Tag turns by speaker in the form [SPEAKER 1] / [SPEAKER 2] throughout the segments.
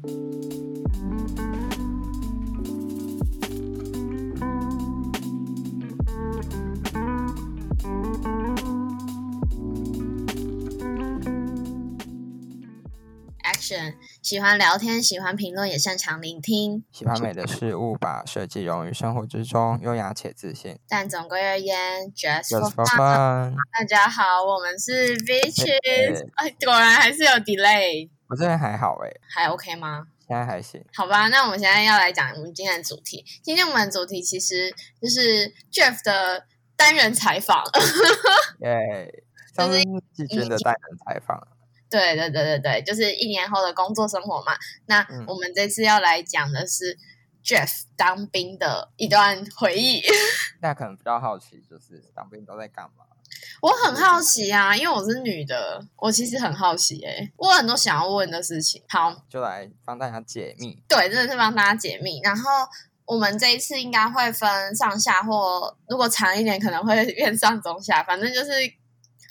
[SPEAKER 1] Action，喜欢聊天，喜欢评论，也擅长聆听，
[SPEAKER 2] 喜欢美的事物，把设计融于生活之中，优雅且自信。
[SPEAKER 1] 但总归而言，just for fun。大家好，我们是 Bitches，哎，果然还是有 delay，
[SPEAKER 2] 我这边还好诶，
[SPEAKER 1] 还 OK 吗？
[SPEAKER 2] 现在还行。
[SPEAKER 1] 好吧，那我们现在要来讲我们今天的主题。今天我们的主题其实就是 Jeff 的单人采访。
[SPEAKER 2] 耶，上次是季军的单人采访，
[SPEAKER 1] 对对对对对，就是一年后的工作生活嘛。那
[SPEAKER 2] 嗯
[SPEAKER 1] 我们这次要来讲的是 Jeff 当兵的一段回忆。
[SPEAKER 2] 大家可能比较好奇，就是当兵都在干嘛？
[SPEAKER 1] 我很好奇啊，因为我是女的，我其实很好奇诶、我有很多想要问的事情。好，
[SPEAKER 2] 就来帮大家解密。
[SPEAKER 1] 对，真的是帮大家解密。然后我们这一次应该会分上下，或如果长一点可能会 变上中下，反正就是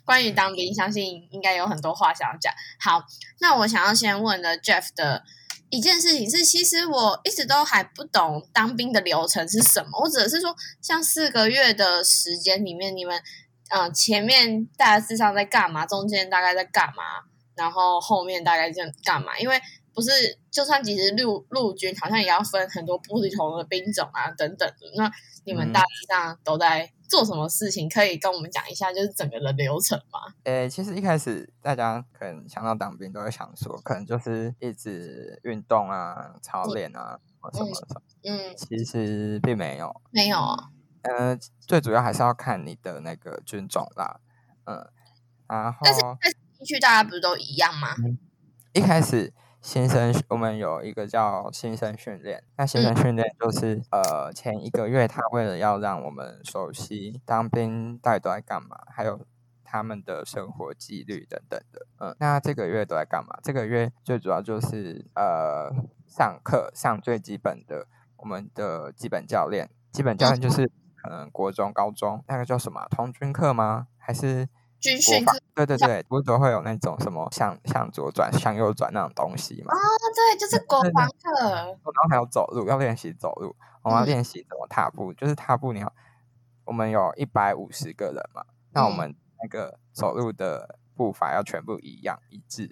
[SPEAKER 1] 关于当兵，相信应该有很多话想要讲。好，那我想要先问的 Jeff 的一件事情是，其实我一直都还不懂当兵的流程是什么。我只是说，像四个月的时间里面，你们嗯、呃前面大致上在干嘛，中间大概在干嘛，然后后面大概在干嘛？因为不是，就算其实陆陆军好像也要分很多不同的兵种啊等等的。那你们
[SPEAKER 2] 嗯
[SPEAKER 1] 大致上都在做什么事情？可以跟我们讲一下，就是整个的流程吗？
[SPEAKER 2] 诶，其实一开始大家可能想到当兵，都会想说，可能就是一直运动啊、操练啊，或什么什么。
[SPEAKER 1] 嗯，
[SPEAKER 2] 其实并没有，
[SPEAKER 1] 没有啊。
[SPEAKER 2] 呃，最主要还是要看你的那个军种啦，嗯，然后
[SPEAKER 1] 但是但是进去大家不是都一样吗？
[SPEAKER 2] 一开始新生我们有一个叫新生训练，那新生训练就是、呃前一个月他为了要让我们熟悉当兵到底都在干嘛，还有他们的生活纪律等等的，嗯，那这个月都在干嘛？这个月最主要就是呃上课上最基本的我们的基本教练，基本教练就是可能国中、高中那个叫什么啊童军课吗？还是
[SPEAKER 1] 军训课？
[SPEAKER 2] 对对对，不是都会有那种什么向向左转、向右转那种东西嘛？
[SPEAKER 1] 哦，对，就是国防课。
[SPEAKER 2] 然后还有走路，要练习走路，我们要
[SPEAKER 1] 嗯
[SPEAKER 2] 练习怎么踏步，就是踏步你要，我们有一百五十个人嘛，那我
[SPEAKER 1] 嗯
[SPEAKER 2] 们那个走路的步伐要全部一样一致，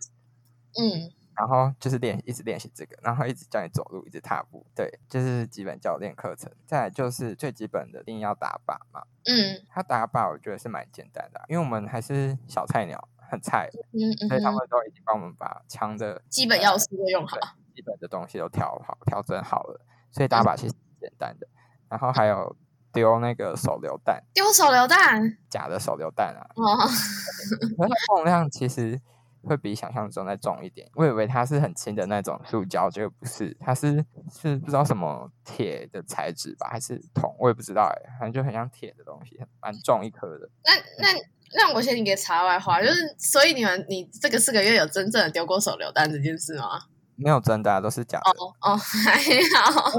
[SPEAKER 1] 嗯，
[SPEAKER 2] 然后就是练一直练习这个，然后一直教你走路，一直踏步，对，就是基本教练课程。再来就是最基本的，一定要打靶嘛。
[SPEAKER 1] 嗯
[SPEAKER 2] 他打靶我觉得是蛮简单的啊，因为我们还是小菜鸟，很菜，
[SPEAKER 1] 嗯嗯
[SPEAKER 2] 所以他
[SPEAKER 1] 哼，
[SPEAKER 2] 们都已经帮我们把枪的
[SPEAKER 1] 基本要素都用好
[SPEAKER 2] 对。基本的东西都调好、调整好了，所以打靶其实很简单的。然后还有丢那个手榴弹，
[SPEAKER 1] 丢手榴弹。
[SPEAKER 2] 假的手榴弹啊，
[SPEAKER 1] 哦，
[SPEAKER 2] 可是它重量其实会比想象中再重一点。我以为它是很轻的那种塑胶，结果不是，它是是不知道什么铁的材质吧，还是铜，我也不知道哎、反正就很像铁的东西，蛮重一颗的。
[SPEAKER 1] 那那那我先一个插外话，就是所以你们你这个四个月有真正的丢过手榴弹这件事吗？
[SPEAKER 2] 没有真的、啊，都是假的。
[SPEAKER 1] 哦哦，还好。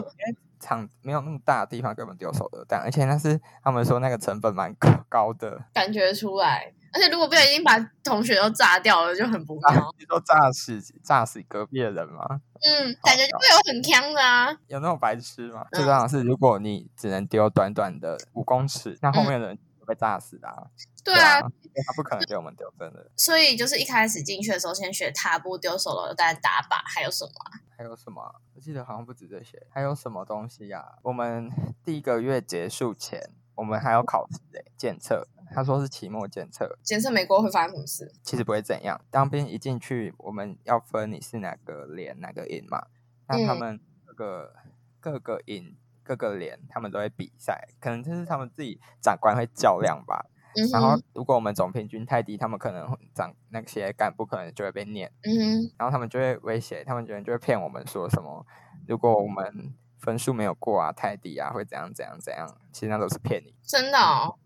[SPEAKER 2] 场没有那么大的地方根本丢手榴弹，而且那是他们说那个成本蛮高高的，
[SPEAKER 1] 感觉出来。而且如果不小心把同学都炸掉了，就很不
[SPEAKER 2] 啊
[SPEAKER 1] 妙。
[SPEAKER 2] 你说炸死炸死隔壁的人吗？
[SPEAKER 1] 嗯，感觉就会有很呛的啊。
[SPEAKER 2] 有那种白痴吗？
[SPEAKER 1] 嗯
[SPEAKER 2] 最重要的是，如果你只能丢短短的五公尺，那后面的人就被炸死的、啊。
[SPEAKER 1] 对啊，
[SPEAKER 2] 他不可能给我们丢真的。
[SPEAKER 1] 所以就是一开始进去的时候，先学踏步、丢手榴弹、打靶，还有什么啊？
[SPEAKER 2] 还有什么啊？我记得好像不止这些，还有什么东西呀、我们 第一个月结束前，我们还要考试诶、检测。他说是期末检测，
[SPEAKER 1] 检测美国会发生什么事？
[SPEAKER 2] 其实不会怎样。当兵一进去，我们要分你是哪个连哪个营嘛。那他
[SPEAKER 1] 嗯
[SPEAKER 2] 们各个、各个营各个连，他们都会比赛，可能就是他们自己长官会较量吧。
[SPEAKER 1] 嗯
[SPEAKER 2] 然后，如果我们总平均太低，他们可能会长那些干部可能就会被念，
[SPEAKER 1] 嗯，
[SPEAKER 2] 然后他们就会威胁，他们觉得就会骗我们说什么，如果我们分数没有过啊，太低啊，会怎样怎样怎样，其实那都是骗你。
[SPEAKER 1] 真的哦。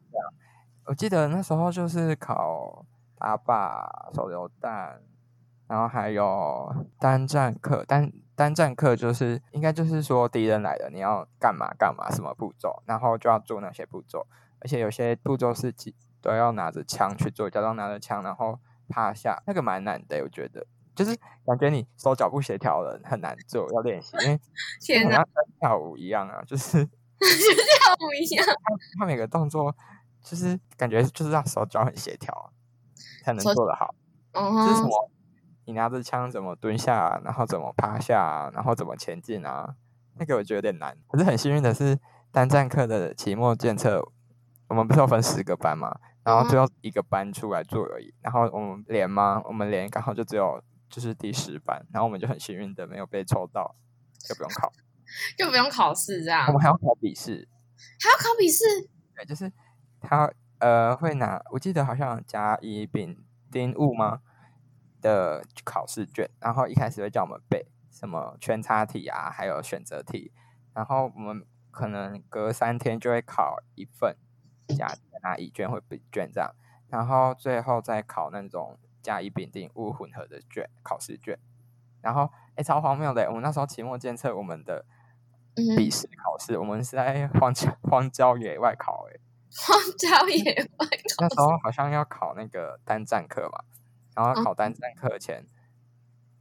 [SPEAKER 2] 我记得那时候就是考打靶、手榴弹，然后还有单战课。单单战课就是应该就是说敌人来了，你要干嘛干嘛，什么步骤，然后就要做那些步骤。而且有些步骤是几都要拿着枪去做，假装拿着枪，然后趴下，那个蛮难的，我觉得。就是感觉你手脚不协调的很难做，要练习，因为
[SPEAKER 1] 天哪，
[SPEAKER 2] 好像跟跳舞一样啊，就是就
[SPEAKER 1] 跳舞一样，
[SPEAKER 2] 他每个动作就是感觉就是让手脚很协调啊才能做得好。
[SPEAKER 1] 嗯哼，
[SPEAKER 2] 就是什么，你拿着枪怎么蹲下、啊，然后怎么趴下、啊，然后怎么前进啊？那个我觉得有点难。可是很幸运的是，单战课的期末检测，我们不是要分十个班嘛，然后最后一个班出来做而已。然后我们连吗？我们连刚好就只有就是第十班，然后我们就很幸运的没有被抽到，就不用考。
[SPEAKER 1] 就不用考试这样。
[SPEAKER 2] 我，们还要考笔试，
[SPEAKER 1] 还要考笔试，
[SPEAKER 2] 对，就是他呃会拿，我记得好像甲乙丙丁戊吗？的考试卷，然后一开始会叫我们背什么圈叉题啊，还有选择题，然后我们可能隔三天就会考一份甲卷啊乙卷或丙卷这样，然后最后再考那种甲乙丙丁戊混合的卷考试卷，然后哎超荒谬的，我们那时候期末监测我们的
[SPEAKER 1] 嗯。
[SPEAKER 2] 笔试考试，我们是在 荒郊荒郊野外考诶、
[SPEAKER 1] 荒郊野外
[SPEAKER 2] 那时候好像要考那个单站课嘛，然后
[SPEAKER 1] 嗯
[SPEAKER 2] 考单站课前，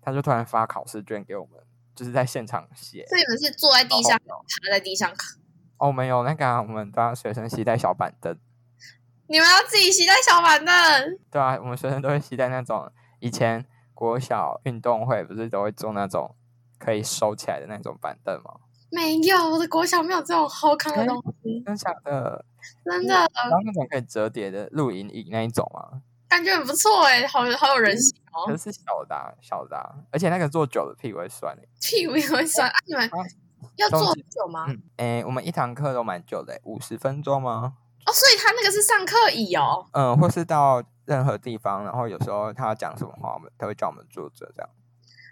[SPEAKER 2] 他就突然发考试卷给我们，就是在现场写。
[SPEAKER 1] 所以你们是坐在地上，趴在地上考，
[SPEAKER 2] 哦，没有那个、啊，我们都要随身携带小板凳，
[SPEAKER 1] 你们要自己携带小板凳，
[SPEAKER 2] 对啊，我们学生都会携带那种以前国小运动会不是都会做那种可以收起来的那种板凳吗？
[SPEAKER 1] 没有，我的国小没有这种好看的
[SPEAKER 2] 哎
[SPEAKER 1] 东西，
[SPEAKER 2] 真的假的？
[SPEAKER 1] 真的
[SPEAKER 2] 然后那种可以折叠的露营椅那一种啊，
[SPEAKER 1] 感觉很不错哎，好好有人性哦，
[SPEAKER 2] 可是是小的、啊、小的、啊，而且那个坐久了屁股会酸欸
[SPEAKER 1] 屁股也会酸啊！你们
[SPEAKER 2] 啊
[SPEAKER 1] 要坐很久吗？
[SPEAKER 2] 嗯，诶，我们一堂课都蛮久的，五十分钟吗？
[SPEAKER 1] 哦，所以他那个是上课椅哦，
[SPEAKER 2] 嗯，或是到任何地方，然后有时候他要讲什么话，我们他会叫我们坐着这样。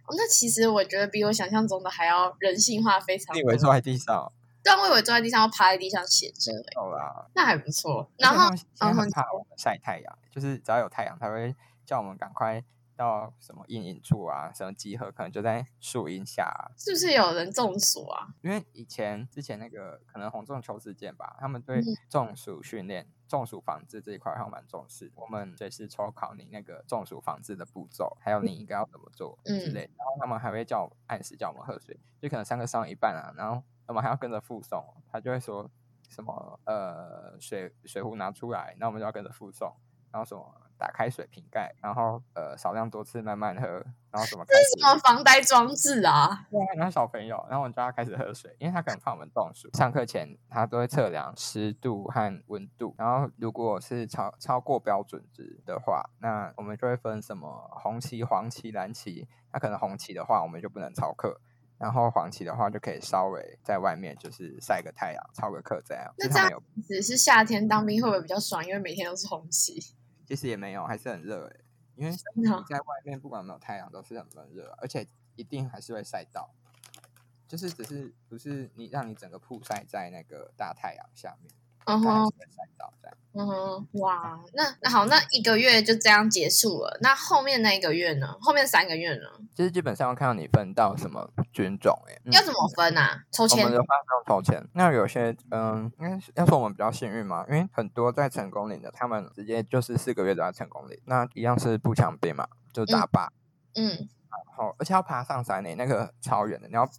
[SPEAKER 1] 哦，那其实我觉得比我想象中的还要人性化非常多。
[SPEAKER 2] 你以为坐在地上？
[SPEAKER 1] 对啊，我以为坐在地上要趴在地上写字欸，
[SPEAKER 2] 有啦。
[SPEAKER 1] 那还不错。然后然
[SPEAKER 2] 后怕我们晒太阳，就是只要有太阳，他会叫我们赶快到什么阴影处啊，什么集合，可能就在树荫下啊、
[SPEAKER 1] 是不是有人中暑啊？
[SPEAKER 2] 因为以前之前那个可能红中秋事件吧，他们对
[SPEAKER 1] 嗯
[SPEAKER 2] 中暑训练、中暑防治这一块还蛮重视。我们随时抽考你那个中暑防治的步骤，还有你应该要怎么做之
[SPEAKER 1] 嗯
[SPEAKER 2] 类的。然后他们还会叫我按时叫我们喝水，就可能上课上一半啊，然后我们还要跟着附送，他就会说什么呃水水壶拿出来，那我们就要跟着附送，然后什么。打开水瓶盖，然后呃少量多次慢慢喝，然后什么开
[SPEAKER 1] 这是什么防呆装置啊？
[SPEAKER 2] 对啊，然后小朋友，然后我们就要开始喝水，因为他可能怕我们中暑。上课前他都会测量湿度和温度，然后如果是超超过标准值的话，那我们就会分什么红旗、黄旗、蓝旗。那可能红旗的话，我们就不能操课。然后黄旗的话，就可以稍微在外面就是晒个太阳，操个课这样。
[SPEAKER 1] 那这样只是夏天当兵会不会比较爽？因为每天都是红旗。
[SPEAKER 2] 其实也没有，还是很热诶，因为你在外面不管有没有太阳都是很闷热，而且一定还是会晒到，就是只是不是你让你整个曝晒在那个大太阳下面，
[SPEAKER 1] 嗯哼。嗯哼，哇，那那好，那一个月就这样结束了。那后面那一个月呢？后面三个月呢？
[SPEAKER 2] 就是基本上要看到你分到什么军种诶，嗯
[SPEAKER 1] 要怎么分啊？抽签
[SPEAKER 2] 我们？的话是用抽签，那有些嗯，应该是要说我们比较幸运嘛，因为很多在成功岭的，他们直接就是四个月都在成功岭，那一样是步枪兵嘛，就打靶。
[SPEAKER 1] 嗯，
[SPEAKER 2] 然后而且要爬上山呢，那个超远的，你要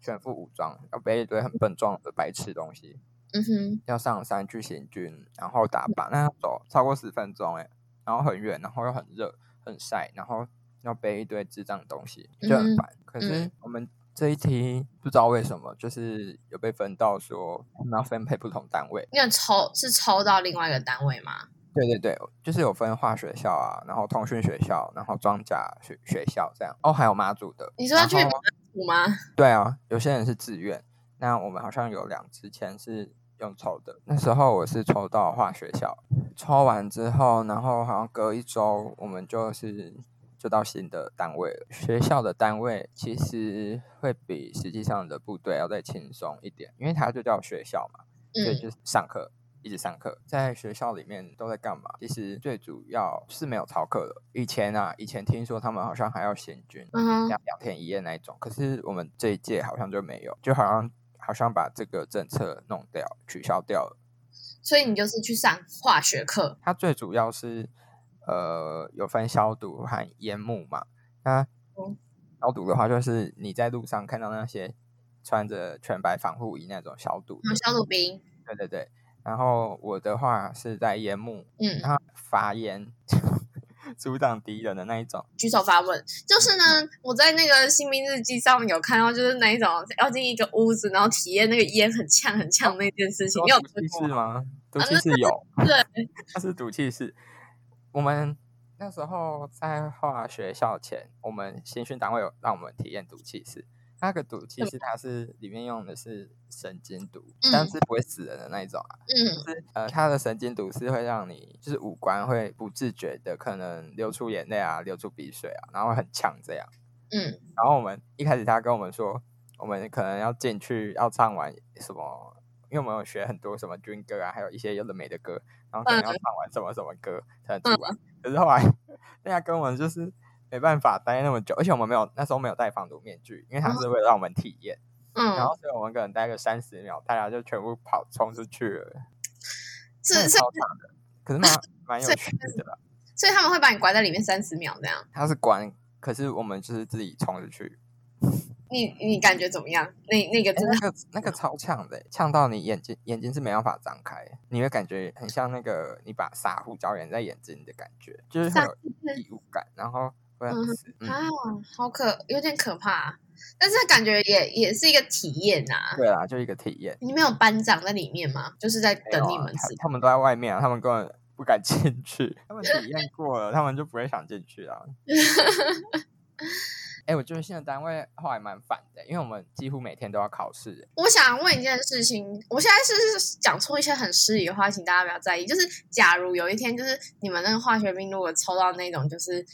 [SPEAKER 2] 全副武装，要背一堆很笨重的白痴东西，
[SPEAKER 1] 嗯哼，
[SPEAKER 2] 要上山去行军，然后打靶，那要走超过十分钟哎，然后很远，然后又很热很晒，然后要背一堆智障的东西，就很烦。可是我们这一题不知道为什么，就是有被分到说我们要分配不同单位。
[SPEAKER 1] 因为抽是抽到另外一个单位吗？
[SPEAKER 2] 对对对，就是有分化学校啊，然后通讯学校，然后装甲学学校这样。哦，还有妈祖的。
[SPEAKER 1] 你说要去
[SPEAKER 2] 然后
[SPEAKER 1] 马祖吗？
[SPEAKER 2] 对啊，有些人是自愿，那我们好像有两支签是用抽的。那时候我是抽到化学校，抽完之后，然后好像隔一周，我们就是就到新的单位了。学校的单位其实会比实际上的部队要再轻松一点，因为它就叫学校嘛，所以
[SPEAKER 1] 嗯
[SPEAKER 2] 就是上课。一直上课，在学校里面都在干嘛？其实最主要是没有逃课的。以前啊，以前听说他们好像还要行军，
[SPEAKER 1] 嗯，
[SPEAKER 2] 两两天一夜那一种。可是我们这一届好像就没有，就好像好像把这个政策弄掉，取消掉了。
[SPEAKER 1] 所以你就是去上化学课。
[SPEAKER 2] 它最主要是呃有分消毒和烟幕嘛。那消毒的话，就是你在路上看到那些穿着全白防护衣那种消毒的，
[SPEAKER 1] 消毒兵。
[SPEAKER 2] 对对对。然后我的话是在烟幕，
[SPEAKER 1] 嗯，
[SPEAKER 2] 然后发烟 阻挡敌人的那一种。
[SPEAKER 1] 举手发问，就是呢，我在那个新兵日记上面有看到，就是那一种要进一个屋子，然后体验那个烟很呛很呛那件事情。你有
[SPEAKER 2] 毒气室吗？毒气室有，
[SPEAKER 1] 对，
[SPEAKER 2] 它是毒气室。我们那时候在化学校前，我们新训单位有让我们体验毒气室。那个毒其实它是里面用的是神经毒，但是不会死人的那一种啊。
[SPEAKER 1] 嗯，就
[SPEAKER 2] 是呃，它的神经毒是会让你就是五官会不自觉的可能流出眼泪啊，流出鼻水啊，然后很呛这样。
[SPEAKER 1] 嗯，
[SPEAKER 2] 然后我们一开始他跟我们说，我们可能要进去要唱完什么，因为我们有学很多什么军歌啊，还有一些有的没的歌，然后可能要唱完什么什么歌才能出来。可是后来大 家跟我们就是。没办法待那么久，而且我们没有那时候没有戴防毒面具，因为它是为了让我们体验。
[SPEAKER 1] 嗯，
[SPEAKER 2] 然后所以我们可能待个三十秒，大家就全部跑冲出去了。
[SPEAKER 1] 是
[SPEAKER 2] 是，可是蛮 蛮有趣的啦。
[SPEAKER 1] 所以他们会把你关在里面三十秒这样。
[SPEAKER 2] 他是关，可是我们就是自己冲出去。
[SPEAKER 1] 你你感觉怎么样？那那个真的
[SPEAKER 2] 那个那个超呛的，呛到你眼睛眼睛是没办法张开，你会感觉很像那个你把撒胡椒盐在眼睛的感觉，就是很有异物感，然后。
[SPEAKER 1] 嗯啊，好可，有点可怕，但是感觉也也是一个体验呐。
[SPEAKER 2] 对啊，就一个体验。
[SPEAKER 1] 你没有班长在里面吗？就是在等你们。
[SPEAKER 2] 他们都在外面啊，他们根本不敢进去。他们体验过了，他们就不会想进去啊。哎，我觉得现在单位后来蛮烦的，因为我们几乎每天都要考试。
[SPEAKER 1] 我想问一件事情，我现在是讲出一些很失礼的话，请大家不要在意。就是假如有一天，就是你们那个化学兵如果抽到那种，就是。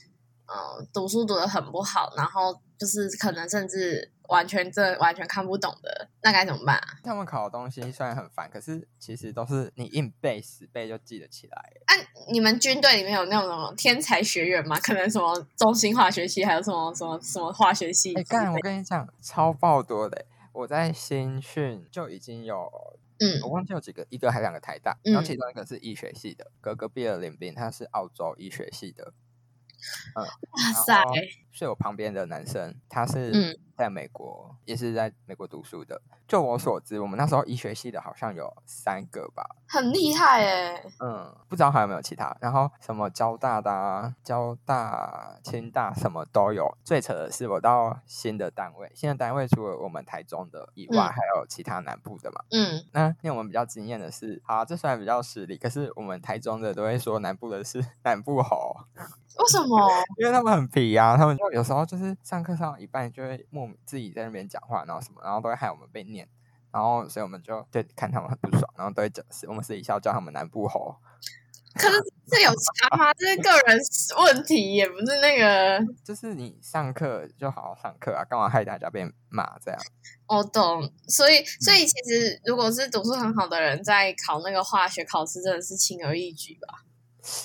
[SPEAKER 1] 嗯，读书读的很不好，然后就是可能甚至完全这完全看不懂的，那该怎么办啊？
[SPEAKER 2] 他们考的东西虽然很烦，可是其实都是你硬背死背就记得起来。
[SPEAKER 1] 啊，你们军队里面有那种什么天才学员吗？可能什么中心化学系，还有什么什么什么化学系？
[SPEAKER 2] 哎，干！我跟你讲，超爆多的。我在新训就已经有，
[SPEAKER 1] 嗯，
[SPEAKER 2] 我忘记有几个，一个还两个台大，然后其中一个是医学系的，哥哥毕业林兵，他是澳洲医学系的。
[SPEAKER 1] 嗯，哇塞！
[SPEAKER 2] 睡我旁边的男生，他是在美国，也是在美国读书的。就我所知，我们那时候医学系的好像有三个吧，
[SPEAKER 1] 很厉害哎。
[SPEAKER 2] 嗯，不知道还有没有其他。然后什么交大的、交大、清大什么都有。最扯的是，我到新的单位，新的单位除了我们台中的以外，还有其他南部的嘛。
[SPEAKER 1] 嗯，
[SPEAKER 2] 那令我们比较惊艳的是，好，这虽然比较实力，可是我们台中的都会说南部的是 南部猴。
[SPEAKER 1] 为什么？
[SPEAKER 2] 因为他们很皮啊，他们就有时候就是上课上一半就会莫名自己在那边讲话，然后什么，然后都会害我们被念，然后所以我们就对看他们很不爽，然后都会讲是我们私底下叫他们南部猴。
[SPEAKER 1] 可是这有差吗？这是个人问题，也不是那个。
[SPEAKER 2] 就是你上课就好好上课啊，干嘛害大家被骂这样？
[SPEAKER 1] 我懂，所以所以其实如果是读书很好的人，在考那个化学考试，真的是轻而易举吧。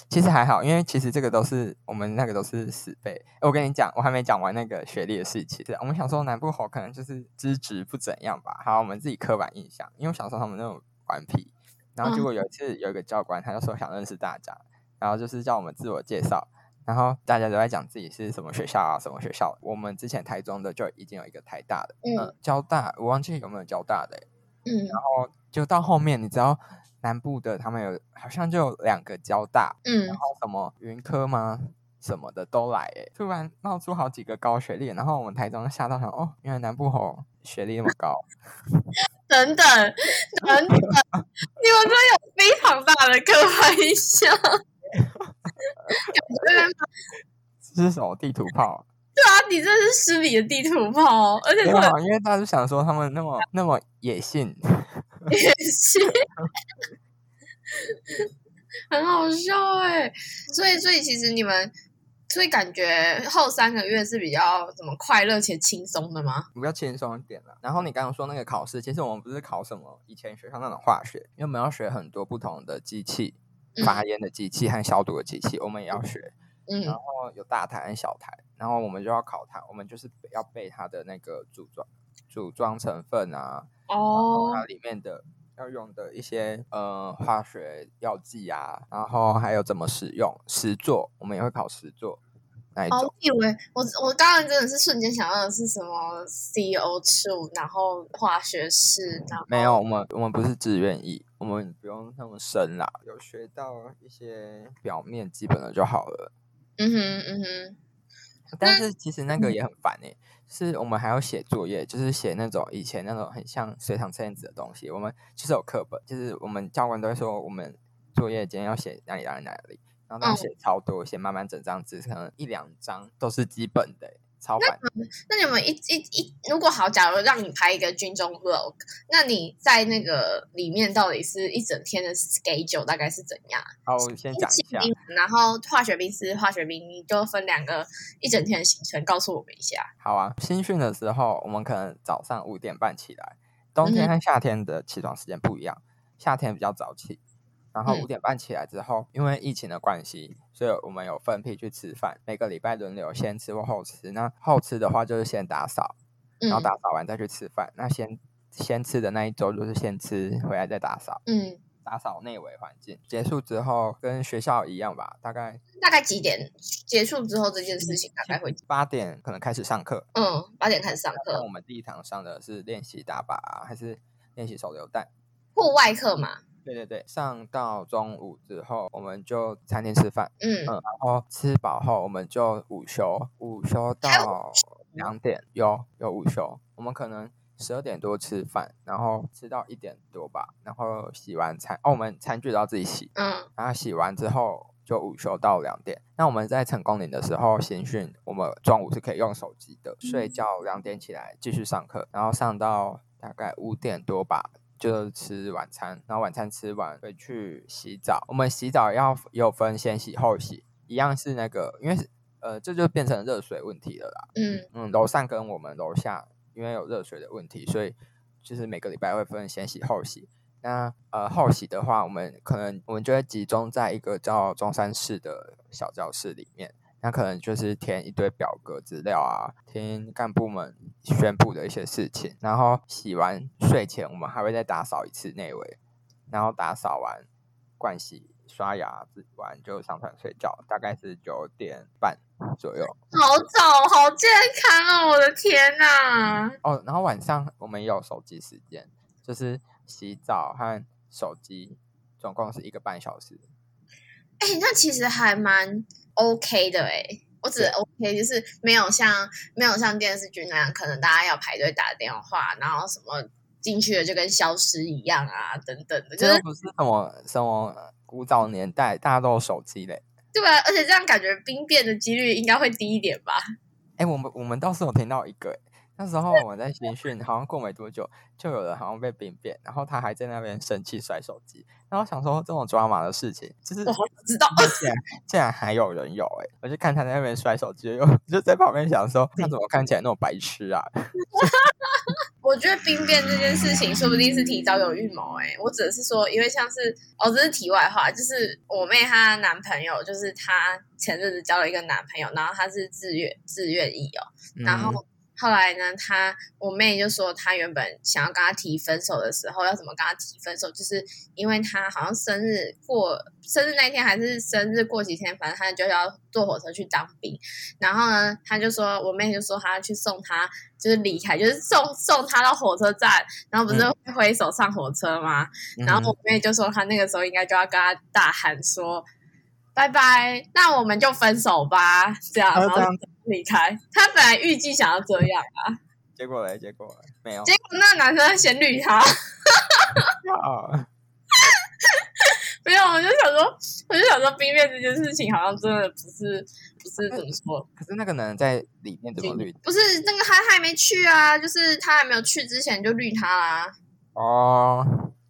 [SPEAKER 2] 其实还好，因为其实这个都是我们那个都是死背。我跟你讲，我还没讲完那个学历的事情。我们想说南部猴可能就是资质不怎样吧。好，我们自己刻板印象，因为我想说他们那种顽皮。然后结果有一次有一个教官，他就说想认识大家，然后就是叫我们自我介绍，然后大家都在讲自己是什么学校啊，什么学校。我们之前台中的就已经有一个台大的，嗯，交大，我忘记有没有交大的，
[SPEAKER 1] 嗯，
[SPEAKER 2] 然后就到后面，你知道。南部的他们有好像就有两个交大，
[SPEAKER 1] 嗯，
[SPEAKER 2] 然后什么云科吗？什么的都来，哎，突然冒出好几个高学历，然后我们台中吓到想，哦，原来南部吼学历那么高，
[SPEAKER 1] 等等等等，你们这有非常大的刻板印象，
[SPEAKER 2] 这 是什么地图炮？
[SPEAKER 1] 对啊，你这是失礼的地图炮，而且
[SPEAKER 2] 因为大家就想说他们那么那么野性。
[SPEAKER 1] 也是，很好笑哎！所以，所以其实你们，所以感觉后三个月是比较怎么快乐且轻松的吗？
[SPEAKER 2] 比较轻松一点了。然后你刚刚说那个考试，其实我们不是考什么以前学校那种化学，因为我们要学很多不同的机器，发烟的机器和消毒的机器，我们也要学。
[SPEAKER 1] 嗯，
[SPEAKER 2] 然后有大台和小台，然后我们就要考它，我们就是要背它的那个组装组装成分啊。
[SPEAKER 1] 哦，
[SPEAKER 2] 它里面的要用的一些呃化学药剂啊，然后还有怎么使用实作，我们也会考实作。那一种。
[SPEAKER 1] 哦，我以为我我刚刚真的是瞬间想到的是什么 CO two，然后化学式，然后
[SPEAKER 2] 没有，我们我们不是志愿役，我们不用那么深啦，有学到一些表面基本的就好了。
[SPEAKER 1] 嗯哼嗯哼，
[SPEAKER 2] 但是其实那个
[SPEAKER 1] 嗯
[SPEAKER 2] 也很烦诶、是我们还要写作业，就是写那种以前那种很像随堂测验纸的东西。我们就是有课本，就是我们教官都会说我们作业今天要写哪里哪里哪里，然后都要
[SPEAKER 1] 嗯
[SPEAKER 2] 写超多，写满满整张纸，可能一两张都是基本的欸、超烦。
[SPEAKER 1] 那你们一一一，如果好，假如让你拍一个军中 vlog，那你在那个里面到底是一整天的 schedule 大概是怎样？
[SPEAKER 2] 好，我先讲一下。
[SPEAKER 1] 然后化学兵是化学兵，你就分两个一整天的行程，告诉我们一下。
[SPEAKER 2] 好啊，新训的时候，我们可能早上五点半起来。冬天
[SPEAKER 1] 嗯
[SPEAKER 2] 和夏天的起床时间不一样，夏天比较早起，然后
[SPEAKER 1] 嗯
[SPEAKER 2] 五点半起来之后，因为疫情的关系，所以我们有分批去吃饭，每个礼拜轮流先吃或后吃。那后吃的话就是先打扫，
[SPEAKER 1] 嗯
[SPEAKER 2] 然后打扫完再去吃饭。那先先吃的那一周就是先吃，回来再打扫，
[SPEAKER 1] 嗯，
[SPEAKER 2] 打扫内围环境。结束之后跟学校一样吧，大概
[SPEAKER 1] 大概几点结束之后这件事情大概会
[SPEAKER 2] 八点可能开始上课。
[SPEAKER 1] 嗯八点开始上
[SPEAKER 2] 那我
[SPEAKER 1] 课，
[SPEAKER 2] 们第一堂上的是练习打靶、啊，还是练习手榴弹？
[SPEAKER 1] 户外课嘛，
[SPEAKER 2] 对对对，上到中午之后，我们就餐厅吃饭，
[SPEAKER 1] 嗯
[SPEAKER 2] 嗯，然后吃饱后我们就午休，午休到两点，有有午休，我们可能十二点多吃饭，然后吃到一点多吧，然后洗完餐，哦，我们餐具都要自己洗，
[SPEAKER 1] 嗯
[SPEAKER 2] 然后洗完之后就午休到两点。那我们在成功岭的时候新训，我们中午是可以用手机的，睡觉两点起来继续上课，然后上到大概五点多吧。就吃晚餐，然后晚餐吃完回去洗澡。我们洗澡要有分先洗后洗，一样是那个，因为是呃这就变成热水问题了啦。
[SPEAKER 1] 嗯
[SPEAKER 2] 嗯，楼上跟我们楼下因为有热水的问题，所以就是每个礼拜会分先洗后洗。那呃后洗的话，我们可能我们就会集中在一个叫中山市的小教室里面，那可能就是填一堆表格资料啊，听干部们宣布的一些事情，然后洗完睡前我们还会再打扫一次内围，然后打扫完盥洗。刷牙完就上床睡觉，大概是九点半左右。
[SPEAKER 1] 好早，好健康哦！我的天哪，
[SPEAKER 2] 哦，然后晚上我们也有手机时间，就是洗澡和手机，总共是一个半小时。
[SPEAKER 1] 哎、那其实还蛮 OK 的哎。我只 OK 就是没有像没有像电视剧那样，可能大家要排队打电话，然后什么进去了就跟消失一样啊，等等的，就是
[SPEAKER 2] 这不是什么什么古早年代，大家都有手机嘞。
[SPEAKER 1] 对啊，而且这样感觉兵变的几率应该会低一点吧？
[SPEAKER 2] 哎，我们我们倒是有听到一个诶，那时候我们在新训，好像过没多久，就有人好像被兵变，然后他还在那边生气摔手机。然后想说这种抓马的事情，就是
[SPEAKER 1] 我知道，
[SPEAKER 2] 竟然竟然还有人有哎，我就看他在那边摔手机，又就在旁边想说，他怎么看起来那么白痴啊？
[SPEAKER 1] 我觉得兵变这件事情说不定是提早有预谋哎、我只是说，因为像是哦，这是题外话，就是我妹她男朋友，就是她前阵子交了一个男朋友，然后他是自愿自愿意哦，然后
[SPEAKER 2] 嗯
[SPEAKER 1] 后来呢，他我妹就说，她原本想要跟他提分手的时候，要怎么跟他提分手，就是因为他好像生日过生日那一天还是生日过几天，反正他就要坐火车去当兵。然后呢，他就说我妹就说她要去送他，就是离开，就是送送他到火车站，然后不是会挥手上火车吗？
[SPEAKER 2] 嗯
[SPEAKER 1] 然后我妹就说她那个时候应该就要跟他大喊说。拜拜，那我们就分手吧，这样，然后离开。他本来预计想要这样啊，
[SPEAKER 2] 结果嘞，结果嘞没有
[SPEAKER 1] 结果那男生先绿他，
[SPEAKER 2] 啊，
[SPEAKER 1] 没有，我就想说，我就想说，冰面这件事情好像真的不是不是怎么说，
[SPEAKER 2] 可是那个人在里面怎么绿？
[SPEAKER 1] 不是那个他还没去啊，就是他还没有去之前就绿他啦。
[SPEAKER 2] 哦，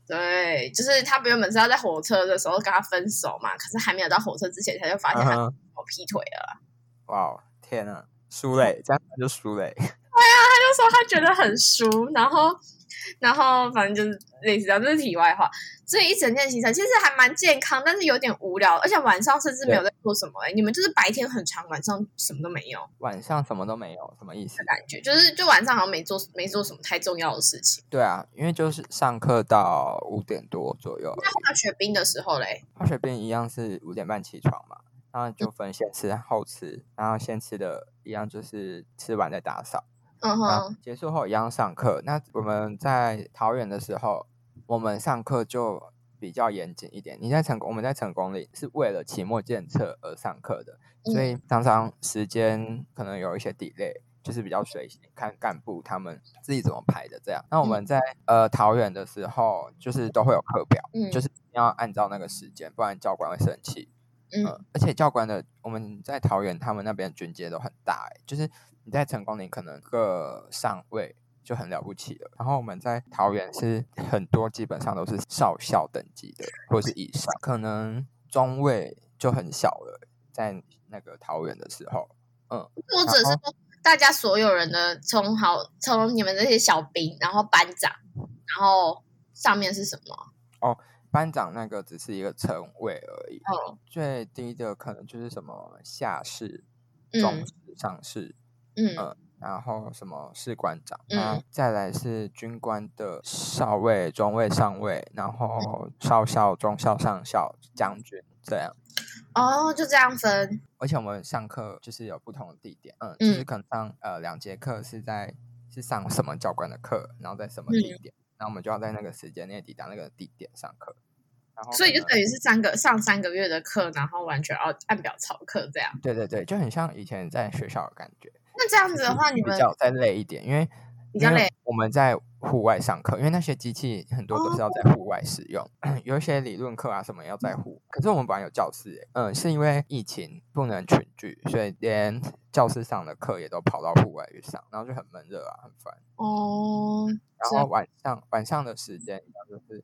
[SPEAKER 1] 对，就是他原本是要在火车的时候跟他分手嘛，可是还没有到火车之前，他就发现他
[SPEAKER 2] 嗯哼
[SPEAKER 1] 我劈腿了，
[SPEAKER 2] 哇哦，天啊，输嘞，这样就输嘞。
[SPEAKER 1] 对啊，他就说他觉得很输，然后然后反正就是类似这样，这是题外话。所以一整天的行程其实还蛮健康，但是有点无聊，而且晚上甚至没有在做什么、欸。你们就是白天很长，晚上什么都没有
[SPEAKER 2] 晚上什么都没有，什么意思？
[SPEAKER 1] 感觉，就是就晚上好像没做没做什么太重要的事情。
[SPEAKER 2] 对啊，因为就是上课到五点多左右
[SPEAKER 1] 那化学兵的时候嘞，
[SPEAKER 2] 化学兵一样是五点半起床嘛，然后就分先吃后吃，然后先吃的一样就是吃完再打扫，
[SPEAKER 1] 嗯
[SPEAKER 2] 结束后一样上课。那我们在桃园的时候，我们上课就比较严谨一点。你在成功，我们在成功里是为了期末检测而上课的，所以常常时间可能有一些 delay，就是比较随性，看干部他们自己怎么排的这样。那我们在、呃桃园的时候，就是都会有课表，
[SPEAKER 1] 嗯
[SPEAKER 2] 就是要按照那个时间，不然教官会生气。
[SPEAKER 1] 嗯
[SPEAKER 2] 呃，而且教官的我们在桃园，他们那边军阶都很大、欸，就是你在成功你可能个上位就很了不起了，然后我们在桃园是很多基本上都是少校等级的，或是以上，可能中尉就很小了，在那个桃园的时候，嗯，
[SPEAKER 1] 或者是说大家所有人的从好从你们这些小兵，然后班长，然后上面是什么？
[SPEAKER 2] 哦班长那个只是一个称谓而已，
[SPEAKER 1] 哦，
[SPEAKER 2] 最低的可能就是什么下士、
[SPEAKER 1] 嗯。
[SPEAKER 2] 中士、上士，
[SPEAKER 1] 嗯
[SPEAKER 2] 呃然后什么士官长，
[SPEAKER 1] 嗯
[SPEAKER 2] 那再来是军官的少尉、中尉、上尉，然后少校、中校、上校、将军这样。
[SPEAKER 1] 哦，就这样分，
[SPEAKER 2] 而且我们上课就是有不同的地点，嗯，
[SPEAKER 1] 嗯
[SPEAKER 2] 就是可能上呃两节课是在是上什么教官的课，然后在什么地
[SPEAKER 1] 嗯
[SPEAKER 2] 点，然后我们就要在那个时间内抵达那个地点上课。然后
[SPEAKER 1] 所以就等于是三个上三个月的课，然后完全要按表操课这样。
[SPEAKER 2] 对对对，就很像以前在学校的感觉。
[SPEAKER 1] 那这样子的话，你们
[SPEAKER 2] 比较再累一点，因为
[SPEAKER 1] 比较累
[SPEAKER 2] 我们在户外上课，因为那些机器很多都是要在户外使用，有一些理论课啊什么要在户。可是我们本来有教室、欸，嗯，是因为疫情不能群聚，所以连教室上的课也都跑到户外去上，然后就很闷热啊，很烦。
[SPEAKER 1] 哦，
[SPEAKER 2] 然后晚上晚上的时间一样就是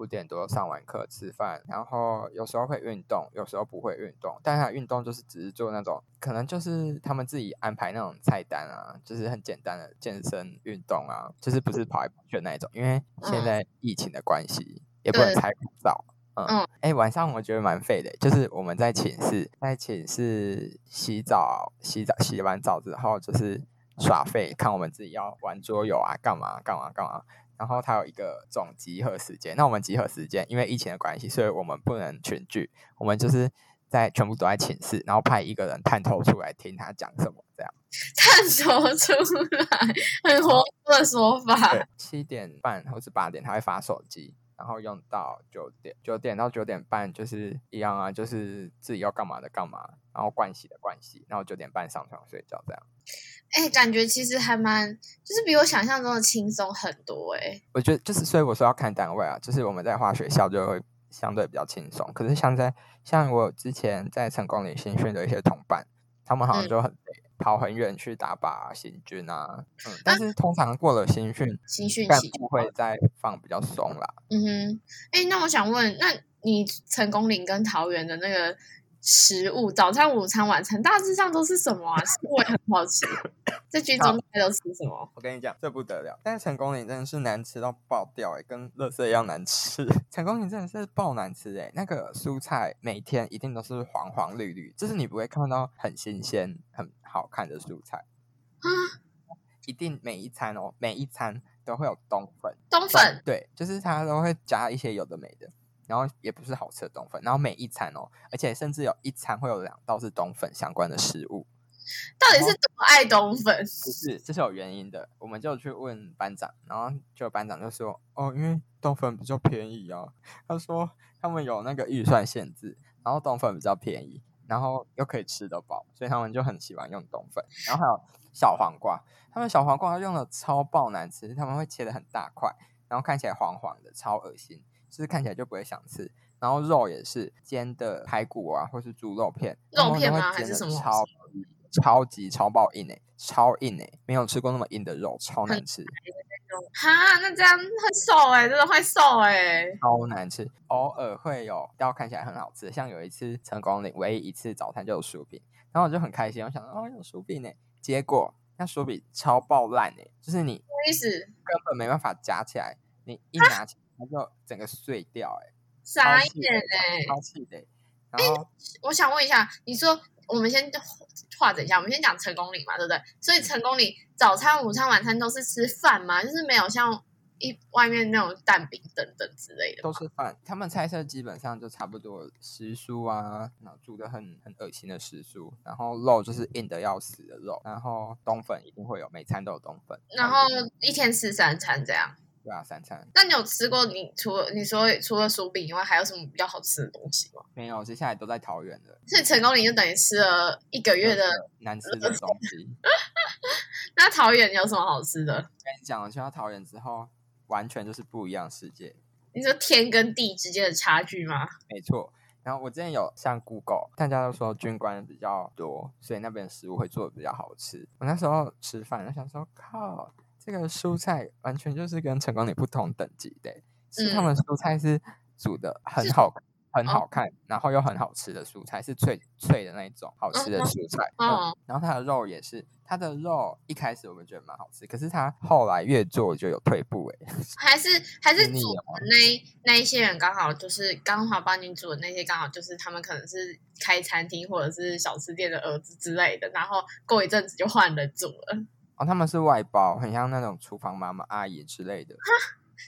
[SPEAKER 2] 五点多上完课吃饭，然后有时候会运动，有时候不会运动。但是它运动就是只是做那种，可能就是他们自己安排那种菜单啊，就是很简单的健身运动啊，就是不是跑来跑去的那一种。因为现
[SPEAKER 1] 嗯
[SPEAKER 2] 在疫情的关系，也不能
[SPEAKER 1] 对
[SPEAKER 2] 拆口罩。嗯
[SPEAKER 1] 嗯，
[SPEAKER 2] 哎、晚上我觉得蛮废的，就是我们在寝室，在寝室洗澡，洗澡洗完澡之后就是耍废，看我们自己要玩桌游啊，干嘛干嘛干嘛。然后它有一个总集合时间，那我们集合时间因为疫情的关系，所以我们不能群聚，我们就是在全部都在寝室，然后派一个人探头出来听他讲什么，这样。
[SPEAKER 1] 探头出来，很活泼的说法。
[SPEAKER 2] 对，七点半或是八点他会发手机，然后用到九点，九点到九点半就是一样啊，就是自己要干嘛的干嘛，然后盥洗的盥洗，然后九点半上床睡觉这样。
[SPEAKER 1] 哎、感觉其实还蛮，就是比我想象中的轻松很多哎、
[SPEAKER 2] 我觉得就是，所以我说要看单位啊，就是我们在化学校就会相对比较轻松，可是像在像我之前在成功里新训的一些同伴，他们好像
[SPEAKER 1] 嗯
[SPEAKER 2] 就很累，跑很远去打靶、行军啊，嗯，但是通常过了新训，
[SPEAKER 1] 新训期。
[SPEAKER 2] 不会再放比较松啦。
[SPEAKER 1] 嗯哼，哎、那我想问，那你成功岭跟桃园的那个食物，早餐、午餐、晚餐大致上都是什么啊？我也很好奇，在军中大概都吃什么？
[SPEAKER 2] 我跟你讲，这不得了！但是成功岭真的是难吃到爆掉哎、跟乐色一样难吃。成功岭真的是爆难吃哎、那个蔬菜每天一定都是黄黄绿绿，就是你不会看到很新鲜、很好看的蔬菜。
[SPEAKER 1] 啊，
[SPEAKER 2] 一定每一餐哦，每一餐都会有冬粉。
[SPEAKER 1] 冬粉
[SPEAKER 2] 对，就是它都会加一些有的没的，然后也不是好吃的冬粉。然后每一餐哦，而且甚至有一餐会有两道是冬粉相关的食物。
[SPEAKER 1] 到底是多爱冬粉？
[SPEAKER 2] 不是，这是有原因的。我们就去问班长，然后就班长就说：“哦，因为冬粉比较便宜啊。”他说他们有那个预算限制，然后冬粉比较便宜，然后又可以吃得饱，所以他们就很喜欢用冬粉。然后还有小黄瓜，他们小黄瓜用的超爆难吃，他们会切的很大块，然后看起来黄黄的，超恶心，就是看起来就不会想吃。然后肉也是煎的排骨啊，或是猪肉片，
[SPEAKER 1] 肉片吗还是什么
[SPEAKER 2] 超超级超爆硬诶、超硬诶、没有吃过那么硬的肉，超难吃，
[SPEAKER 1] 哈，那这样会瘦哎、真的会瘦哎、
[SPEAKER 2] 超难吃。偶尔会有但看起来很好吃，像有一次成功岭唯一一次早餐就有薯饼，然后我就很开心，我想哦有薯饼呢，结果那薯饼超爆烂诶、就是你
[SPEAKER 1] 什么意思？
[SPEAKER 2] 根本没办法夹起来，你一拿起来它就整个碎掉诶、
[SPEAKER 1] 傻眼哎、
[SPEAKER 2] 超气的欸、然后
[SPEAKER 1] 我想问一下，你说我们先化整一下，我们先讲成功里嘛，对不对？所以成功里早餐、午餐、晚餐都是吃饭嘛？就是没有像一外面那种蛋饼等等之类的。
[SPEAKER 2] 都是饭，他们菜色基本上就差不多，食蔬啊，然后煮的很很恶心的食蔬，然后肉就是硬的要死的肉，然后冬粉一定会有，每餐都有冬粉，
[SPEAKER 1] 然后一天吃三餐这样。
[SPEAKER 2] 对啊，三餐
[SPEAKER 1] 那你有吃过？你除了你说除了薯饼以外，还有什么比较好吃的东西吗？
[SPEAKER 2] 没有，接下来都在桃园的，
[SPEAKER 1] 所以成功岭就等于吃了一个月的。
[SPEAKER 2] 难吃的东西。
[SPEAKER 1] 那桃园有什么好吃的？
[SPEAKER 2] 跟你讲了，去到桃园之后，完全就是不一样的世界。
[SPEAKER 1] 你说天跟地之间的差距吗？
[SPEAKER 2] 没错。然后我之前有上 Google，大家都说军官比较多，所以那边食物会做的比较好吃。我那时候吃饭，我想说，靠，这个蔬菜完全就是跟成功岭不同等级的，是他们蔬菜是煮的很好。很好看，然后又很好吃的蔬菜，是脆脆的那一种好吃的蔬菜。嗯，然后它的肉也是，它的肉一开始我们觉得蛮好吃，可是它后来越做就有退步 哎。
[SPEAKER 1] 还是还是煮的那那一些人刚好就是刚好帮你煮的那些刚好就是他们可能是开餐厅或者是小吃店的儿子之类的，然后过一阵子就换人煮了。哦，
[SPEAKER 2] 他们是外包，很像那种厨房妈妈阿姨之类的。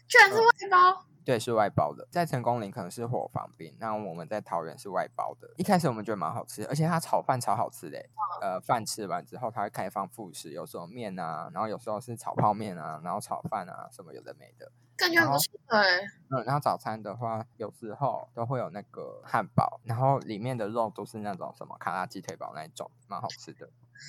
[SPEAKER 1] 居然是外包。
[SPEAKER 2] 对，是外包的，在成功林可能是伙房兵，那我们在桃园是外包的。一开始我们觉得蛮好吃，而且它炒饭超好吃的。呃，饭吃完之后，它会开放副食，有时候面啊，然后有时候是炒泡面啊，然后炒饭啊，什么有的没的，
[SPEAKER 1] 感觉不错哎。
[SPEAKER 2] 嗯，然后早餐的话，有时候都会有那个汉堡，然后里面的肉都是那种什么卡拉鸡腿堡那一种，蛮好吃的，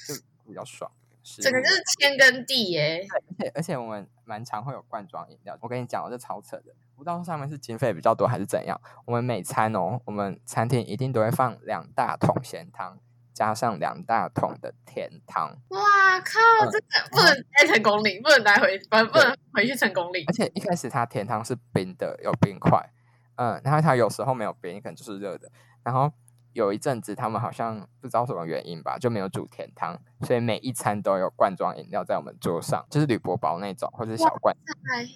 [SPEAKER 2] 就比较爽。
[SPEAKER 1] 整个就是天跟地耶！
[SPEAKER 2] 而且而且我们蛮常会有罐装饮料。我跟你讲，我这超扯的，不知道上面是经费比较多还是怎样。我们每餐哦，我们餐厅一定都会放两大桶咸汤，加上两大桶的甜汤。
[SPEAKER 1] 哇靠！这个不能带成功岭，不能带回，不不能回去成功岭。
[SPEAKER 2] 而且一开始它甜汤是冰的，有冰块，嗯，然后它有时候没有冰，可能就是热的，然后。有一阵子，他们好像不知道什么原因吧，就没有煮甜汤，所以每一餐都有罐装饮料在我们桌上，就是铝箔包那种，或者小罐。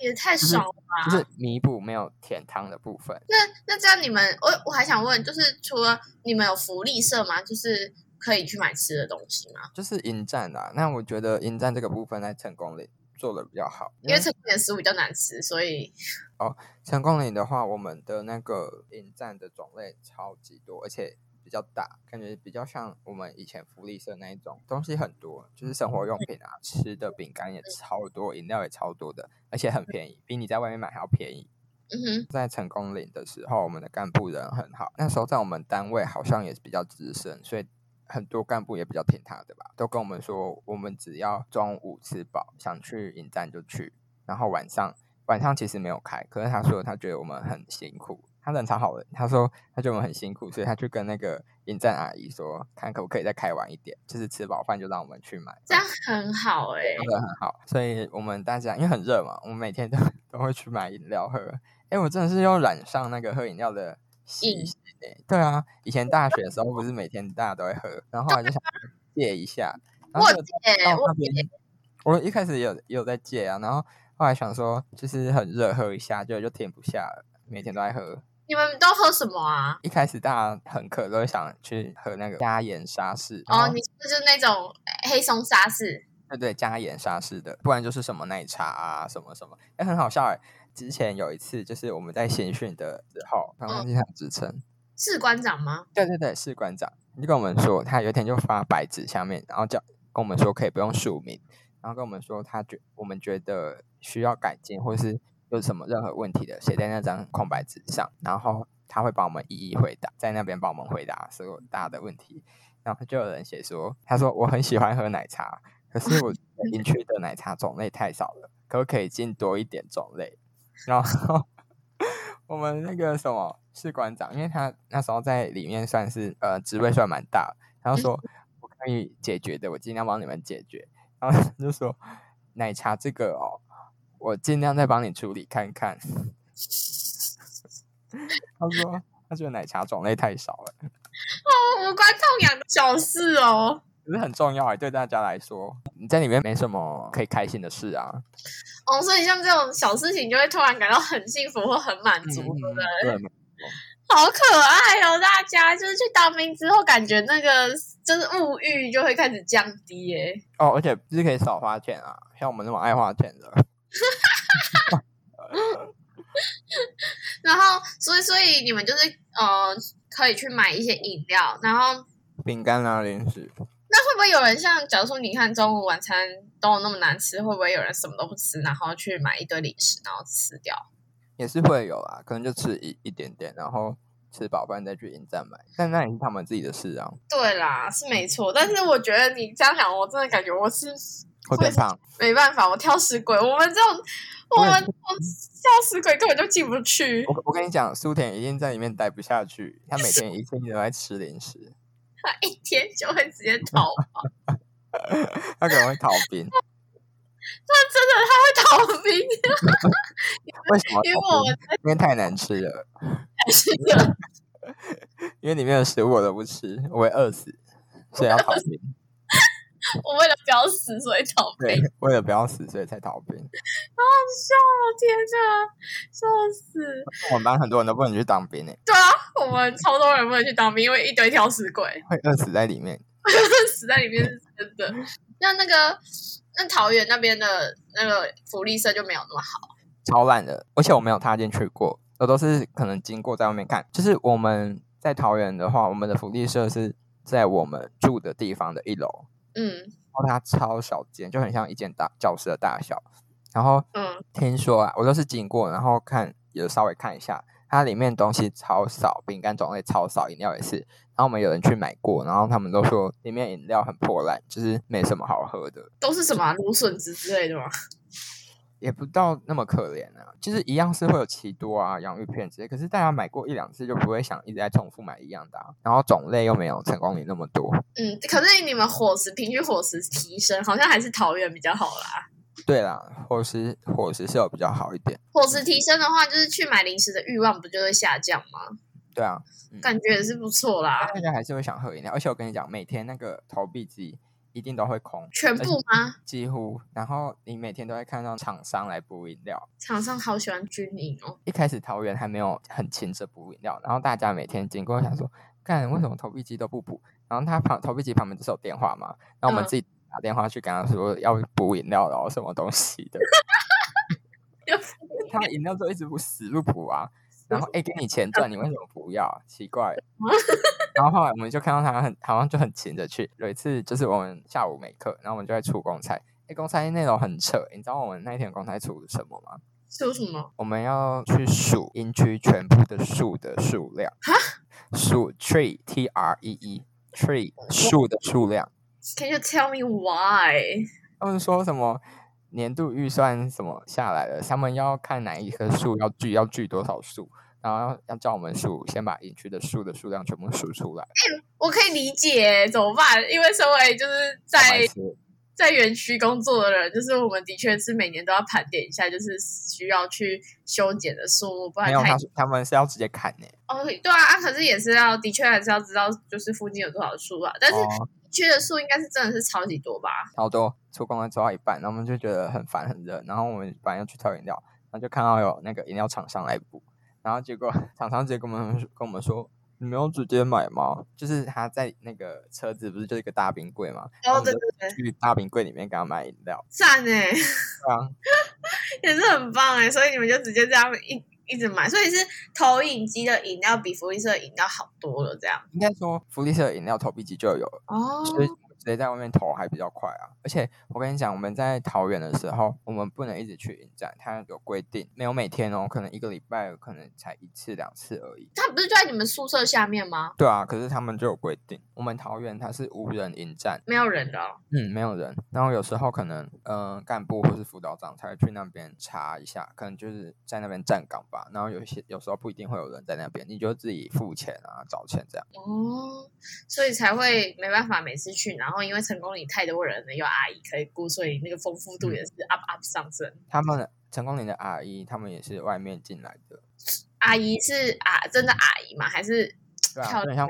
[SPEAKER 1] 也太爽了吧！
[SPEAKER 2] 就是弥补没有甜汤的部分。
[SPEAKER 1] 那那这样你们，我我还想问，就是除了你们有福利社吗？就是可以去买吃的东西吗？
[SPEAKER 2] 就是营站啊。那我觉得营站这个部分在成功里做的比较好，
[SPEAKER 1] 因为成功的食物比较难吃，所以
[SPEAKER 2] 哦，成功岭的话，我们的那个营站的种类超级多，而且。比较大，感觉比较像我们以前福利社那一种东西很多，就是生活用品啊，吃的饼干也超多，饮料也超多的，而且很便宜，比你在外面买还要便宜。
[SPEAKER 1] 嗯哼，
[SPEAKER 2] 在成功岭的时候，我们的干部人很好，那时候在我们单位好像也是比较资深，所以很多干部也比较听他的吧，都跟我们说，我们只要中午吃饱，想去引站就去，然后晚上晚上其实没有开，可是他说他觉得我们很辛苦。他人超好的，他说他觉得我们很辛苦，所以他去跟那个迎战阿姨说，看可不可以再开晚一点，就是吃饱饭就让我们去买，
[SPEAKER 1] 这样很好哎，
[SPEAKER 2] 真的很好。所以我们大家因为很热嘛，我们每天都都会去买饮料喝。哎，我真的是又染上那个喝饮料的习性哎。对啊，以前大学的时候不是每天大家都会喝，然后后来就想戒一下。
[SPEAKER 1] 我戒，我。
[SPEAKER 2] 我一开始有有在戒啊，然后后来想说就是很热，喝一下就就停不下了，每天都在喝。
[SPEAKER 1] 你们都喝什么啊？
[SPEAKER 2] 一开始大家很渴，都会想去喝那个加盐沙士。
[SPEAKER 1] 哦，你就是那种黑松沙士？
[SPEAKER 2] 对对，加盐沙士的，不然就是什么奶茶啊，什么什么。哎，很好笑哎！之前有一次，就是我们在新训的时候，他忘记他职称，
[SPEAKER 1] 士官长吗？
[SPEAKER 2] 对对对，士官长。就跟我们说，他有一天就发白纸下面，然后叫跟我们说可以不用署名，然后跟我们说他觉我们觉得需要改进，或者是。有什么任何问题的，写在那张空白纸上，然后他会帮我们一一回答，在那边帮我们回答所有大的问题。然后就有人写说，他说我很喜欢喝奶茶，可是我营区的奶茶种类太少了，可不可以进多一点种类？然后我们那个什么士官长，因为他那时候在里面算是呃职位算蛮大，然后说我可以解决的，我尽量帮你们解决。然后就说奶茶这个哦。我尽量再帮你处理看看。他说他觉得奶茶种类太少了。
[SPEAKER 1] 哦，无关痛痒的小事哦。
[SPEAKER 2] 可是很重要哎，对大家来说，你在里面没什么可以开心的事啊。
[SPEAKER 1] 哦，所以像这种小事情，就会突然感到很幸福或很满足，对不对？好可爱哦！大家就是去当兵之后，感觉那个就是物欲就会开始降低耶。
[SPEAKER 2] 哦，而且是可以少花钱啊，像我们那么爱花钱的。
[SPEAKER 1] 然后，所以，所以你们就是呃，可以去买一些饮料，然后
[SPEAKER 2] 饼干啊，零食。
[SPEAKER 1] 那会不会有人像，假如说你看中午晚餐都有那么难吃，会不会有人什么都不吃，然后去买一堆零食，然后吃掉？
[SPEAKER 2] 也是会有啊，可能就吃一一点点，然后吃饱饭再去营站买。但那也是他们自己的事啊。
[SPEAKER 1] 对啦，是没错。但是我觉得你这样讲，我真的感觉我是
[SPEAKER 2] 会变胖。
[SPEAKER 1] 没办法，我挑食鬼。我们这种我们挑食鬼根本就进不去。
[SPEAKER 2] 我我跟你讲，苏田一定在里面待不下去。他每天一天都在吃零食。
[SPEAKER 1] 他一天就会直接逃跑，
[SPEAKER 2] 他可能会逃兵。
[SPEAKER 1] 他真的他会逃兵？
[SPEAKER 2] 为什么？
[SPEAKER 1] 因为我们
[SPEAKER 2] 因为太难吃了。
[SPEAKER 1] 是的，
[SPEAKER 2] 因为里面的食物我都不吃，我会饿死，所以要逃兵。
[SPEAKER 1] 我为了不要死，所以逃兵。
[SPEAKER 2] 为了不要死，所以才逃兵。
[SPEAKER 1] 好好笑哦！天哪，笑死！
[SPEAKER 2] 我们班很多人都不能去当兵诶。
[SPEAKER 1] 对啊，我们超多人不能去当兵，因为一堆挑食鬼
[SPEAKER 2] 会饿死在里面。
[SPEAKER 1] 饿死在里面是真的。那那个，那桃园那边的那个福利社就没有那么好，
[SPEAKER 2] 超烂的。而且我没有踏进去过，我都是可能经过在外面看。就是我们在桃园的话，我们的福利社是在我们住的地方的一楼。嗯，然后它超小间，就很像一间大教室的大小。然后，嗯，听说啊，我都是经过，然后看有稍微看一下，它里面东西超少，饼干种类超少，饮料也是。然后我们有人去买过，然后他们都说里面饮料很破烂，就是没什么好喝的。
[SPEAKER 1] 都是什么芦笋汁之类的吗？
[SPEAKER 2] 也不到那么可怜啊，就是一样是会有奇多啊、洋芋片之类，可是大家买过一两次就不会想一直在重复买一样的，然后种类又没有成功率那么多。
[SPEAKER 1] 嗯，可是你们伙食平均伙食提升，好像还是桃园比较好啦。
[SPEAKER 2] 对啦，伙食伙食是有比较好一点。
[SPEAKER 1] 伙食提升的话，就是去买零食的欲望不就会下降吗？
[SPEAKER 2] 对啊，
[SPEAKER 1] 感觉也是不错啦。
[SPEAKER 2] 大家还是会想喝饮料，而且我跟你讲，每天那个投币机。一定都会空，
[SPEAKER 1] 全部吗？
[SPEAKER 2] 几乎。然后你每天都会看到厂商来补饮料，
[SPEAKER 1] 厂商好喜欢军营哦。
[SPEAKER 2] 一开始桃园还没有很勤着补饮料，然后大家每天经过想说，看为什么投币机都不补？然后他旁投币机旁边不是有电话嘛？然后我们自己打电话去跟他说要补饮料，然后什么东西的。他饮料都一直不死不补啊。然后哎，给你钱赚，你为什么不要？奇怪。然后后来我们就看到他很好像就很勤着去。有一次就是我们下午没课，然后我们就在出公差。哎，公差内容很扯，你知道我们那一天公差出什么吗？
[SPEAKER 1] 出什么？
[SPEAKER 2] 我们要去数营区全部的树的数量。哈？数 tree t r e e tree 树的数量。
[SPEAKER 1] Can you tell me why？
[SPEAKER 2] 他们说什么？年度预算什么下来了？他们要看哪一棵树要锯，要锯多少树，然后要叫我们数，先把营区的树的数量全部数出来。
[SPEAKER 1] 哎，我可以理解，怎么办？因为身为就是在在园区工作的人，就是我们的确是每年都要盘点一下，就是需要去修剪的树木，不然
[SPEAKER 2] 没有他他们是要直接砍呢。
[SPEAKER 1] 哦，对啊，可是也是要，的确还是要知道，就是附近有多少树啊。但是缺的数应该是真的是超级多吧？
[SPEAKER 2] 超多。出工了做到一半，然后我们就觉得很烦很热，然后我们本来要去挑饮料，然后就看到有那个饮料厂商来补，然后结果 厂商直接跟我们跟我们说：“你没有直接买吗？”就是他在那个车子不是就是一个大冰柜吗？
[SPEAKER 1] 哦，对对对，
[SPEAKER 2] 去大冰柜里面给他买饮料，
[SPEAKER 1] 赞哎，
[SPEAKER 2] 啊，
[SPEAKER 1] 也是很棒哎，所以你们就直接这样一一直买，所以是投影机的饮料比福利社饮料好多了，这样
[SPEAKER 2] 应该说福利社饮料投币机就有哦，所以。直接在外面投还比较快啊！而且我跟你讲，我们在桃园的时候，我们不能一直去营站，它有规定，没有每天哦，可能一个礼拜可能才一次两次而已。
[SPEAKER 1] 它不是就在你们宿舍下面吗？
[SPEAKER 2] 对啊，可是他们就有规定，我们桃园它是无人营站，
[SPEAKER 1] 没有人的。
[SPEAKER 2] 嗯，没有人。然后有时候可能，嗯，干部或是辅导长才会去那边查一下，可能就是在那边站岗吧。然后有些有时候不一定会有人在那边，你就自己付钱啊，找钱这样。
[SPEAKER 1] 哦，所以才会没办法每次去，然后。因为成功岭太多人了，有阿姨可以顾，所以那个丰富度也是 up up 上升。
[SPEAKER 2] 他们成功岭的阿姨，他们也是外面进来的。
[SPEAKER 1] 阿姨是啊，真的阿姨吗？还是
[SPEAKER 2] 漂亮？像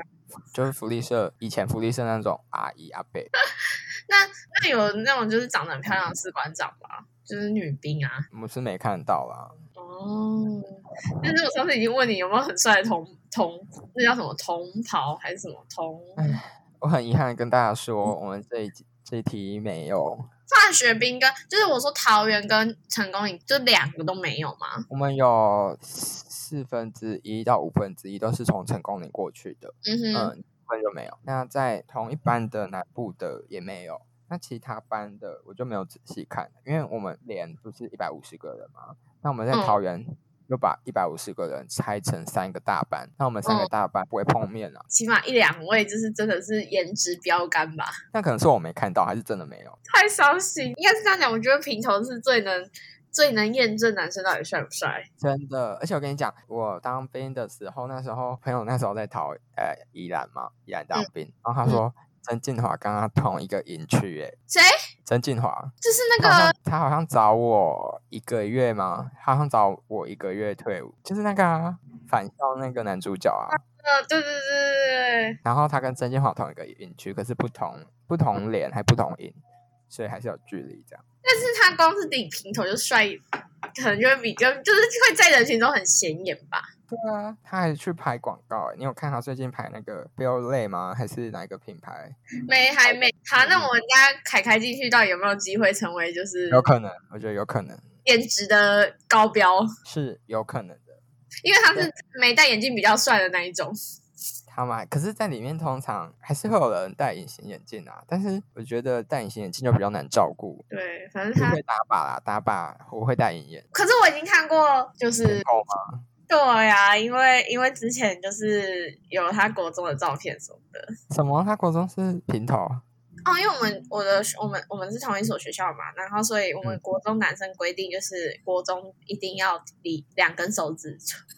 [SPEAKER 2] 就是福利社以前福利社那种阿姨阿伯。
[SPEAKER 1] 那那有那种就是长得很漂亮的士官长吗？就是女兵啊？
[SPEAKER 2] 我是没看到啦。
[SPEAKER 1] 哦，但是我上次已经问你有没有很帅的同同，那叫什么同袍还是什么同？
[SPEAKER 2] 我很遗憾跟大家说，我们这一这一题没有。
[SPEAKER 1] 范学兵跟就是我说桃园跟成功岭就两个都没有吗？
[SPEAKER 2] 我们有四分之一到五分之一都是从成功岭过去的，
[SPEAKER 1] 嗯哼，
[SPEAKER 2] 嗯，分就没有。那在同一班的南部的也没有，那其他班的我就没有仔细看，因为我们连不是一百五十个人嘛，那我们在
[SPEAKER 1] 嗯
[SPEAKER 2] 桃园又把一百五十个人拆成三个大班，那我们三个
[SPEAKER 1] 嗯
[SPEAKER 2] 大班不会碰面啊，
[SPEAKER 1] 起码一两位就是真的是颜值标杆吧。
[SPEAKER 2] 那可能是我没看到，还是真的没有。
[SPEAKER 1] 太伤心，应该是这样讲。我觉得平头是最能最能验证男生到底帅不帅。
[SPEAKER 2] 真的，而且我跟你讲，我当兵的时候，那时候朋友那时候在逃呃宜兰嘛，宜兰当兵，然后他说曾静华跟他同一个营区，哎，
[SPEAKER 1] 谁？
[SPEAKER 2] 曾静华，
[SPEAKER 1] 就是那
[SPEAKER 2] 他好像
[SPEAKER 1] 个
[SPEAKER 2] 他好像找我一个月吗？他好像找我一个月退伍，就是那个、啊、返校那个男主角啊。
[SPEAKER 1] 呃，对对对对对，
[SPEAKER 2] 然后他跟曾静华同一个营区，可是不同不同连还不同营，所以还是有距离这样。
[SPEAKER 1] 但是他光是顶平头就帅，可能就会比较就是会在人群中很显眼吧。
[SPEAKER 2] 对啊，他还去拍广告诶，你有看他最近拍那个 Bill Lay 吗？还是哪一个品牌？
[SPEAKER 1] 没还没好，那我们家凯凯进去到底有没有机会成为就是
[SPEAKER 2] 有可能，我觉得有可能
[SPEAKER 1] 颜值的高标？
[SPEAKER 2] 是有可能的。
[SPEAKER 1] 因为他是没戴眼镜比较帅的那一种。
[SPEAKER 2] 他们可是，在里面通常还是会有人戴隐形眼镜啊，但是我觉得戴隐形眼镜就比较难照顾。
[SPEAKER 1] 对，反正他
[SPEAKER 2] 我会打靶啦，打靶我会戴隐眼。
[SPEAKER 1] 可是我已经看过，就是
[SPEAKER 2] 够吗？
[SPEAKER 1] 对呀、因为因为之前就是有他国中的照片什么的
[SPEAKER 2] 什么？他国中是平头？
[SPEAKER 1] 哦，因为我们我的我们我们是同一所学校嘛，然后所以我们
[SPEAKER 2] 嗯
[SPEAKER 1] 国中男生规定就是国中一定要离两根手指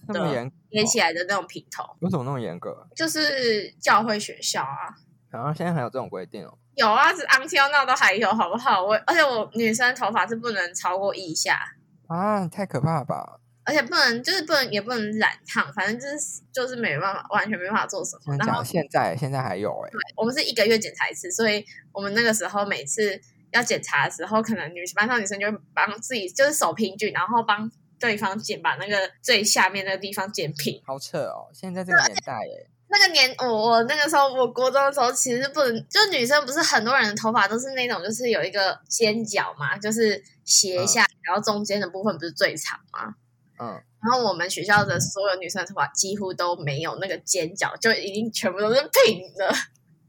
[SPEAKER 1] 对
[SPEAKER 2] 那么严？
[SPEAKER 1] 连起来的那种平头，
[SPEAKER 2] 为什么那么严格？
[SPEAKER 1] 就是教会学校啊。
[SPEAKER 2] 然后现在还有这种规定哦。
[SPEAKER 1] 有啊，只 until now 都还有，好不好？我而且我女生头发是不能超过腋下，
[SPEAKER 2] 啊，太可怕了吧！
[SPEAKER 1] 而且不能就是不能也不能染烫，反正就是就是没办法，完全没办法做什么。然后？
[SPEAKER 2] 现在现在还有哎、
[SPEAKER 1] 我们是一个月检查一次，所以我们那个时候每次要检查的时候，可能女班上女生就会帮自己就是手平均，然后帮对方剪，把那个最下面那个地方剪平。
[SPEAKER 2] 好扯哦！现在这个年代哎，
[SPEAKER 1] 那个年我我那个时候我国中的时候，其实不能，就女生不是很多人的头发都是那种，就是有一个尖角嘛，就是斜下，然后中间的部分不是最长吗？
[SPEAKER 2] 嗯，
[SPEAKER 1] 然后我们学校的所有女生的头发几乎都没有那个尖角，就已经全部都是平的。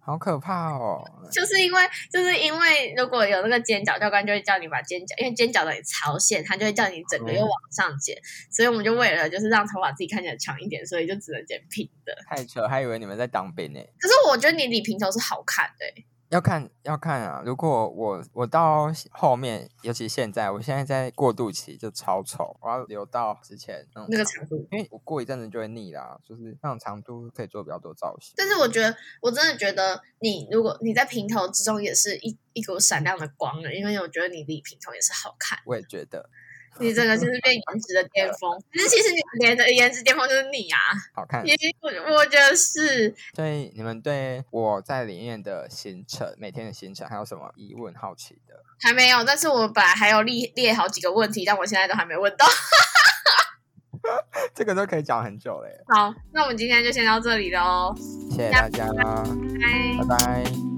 [SPEAKER 2] 好可怕哦！
[SPEAKER 1] 就是因为就是因为如果有那个尖角，教官就会叫你把尖角，因为尖角的朝线，他就会叫你整个又往上剪，所以我们就为了就是让头发自己看起来长一点，所以就只能剪平的。
[SPEAKER 2] 太扯，还以为你们在当兵呢。
[SPEAKER 1] 可是我觉得你理平头是好看的、欸，
[SPEAKER 2] 要看要看啊！如果我我到后面，尤其现在，我现在在过渡期就超丑，我要留到之前那
[SPEAKER 1] 个
[SPEAKER 2] 长
[SPEAKER 1] 长度。
[SPEAKER 2] 因为我过一阵子就会腻啦，就是那种长度可以做比较多造型。
[SPEAKER 1] 但是我觉得，我真的觉得你如果你在平头之中也是一一股闪亮的光了，因为我觉得你理平头也是好看，
[SPEAKER 2] 我也觉得
[SPEAKER 1] 你整个就是变颜值的巅峰。可是其实你连的颜值巅峰就是你啊，
[SPEAKER 2] 好看，
[SPEAKER 1] 也我我觉得是。
[SPEAKER 2] 所以你们对我在里面的行程，每天的行程还有什么疑问、好奇的？
[SPEAKER 1] 还没有，但是我本来还有列列好几个问题，但我现在都还没问到。
[SPEAKER 2] 这个都可以讲很久嘞。
[SPEAKER 1] 好，那我们今天就先到这里喽，
[SPEAKER 2] 谢谢大家，
[SPEAKER 1] 拜。
[SPEAKER 2] 拜拜。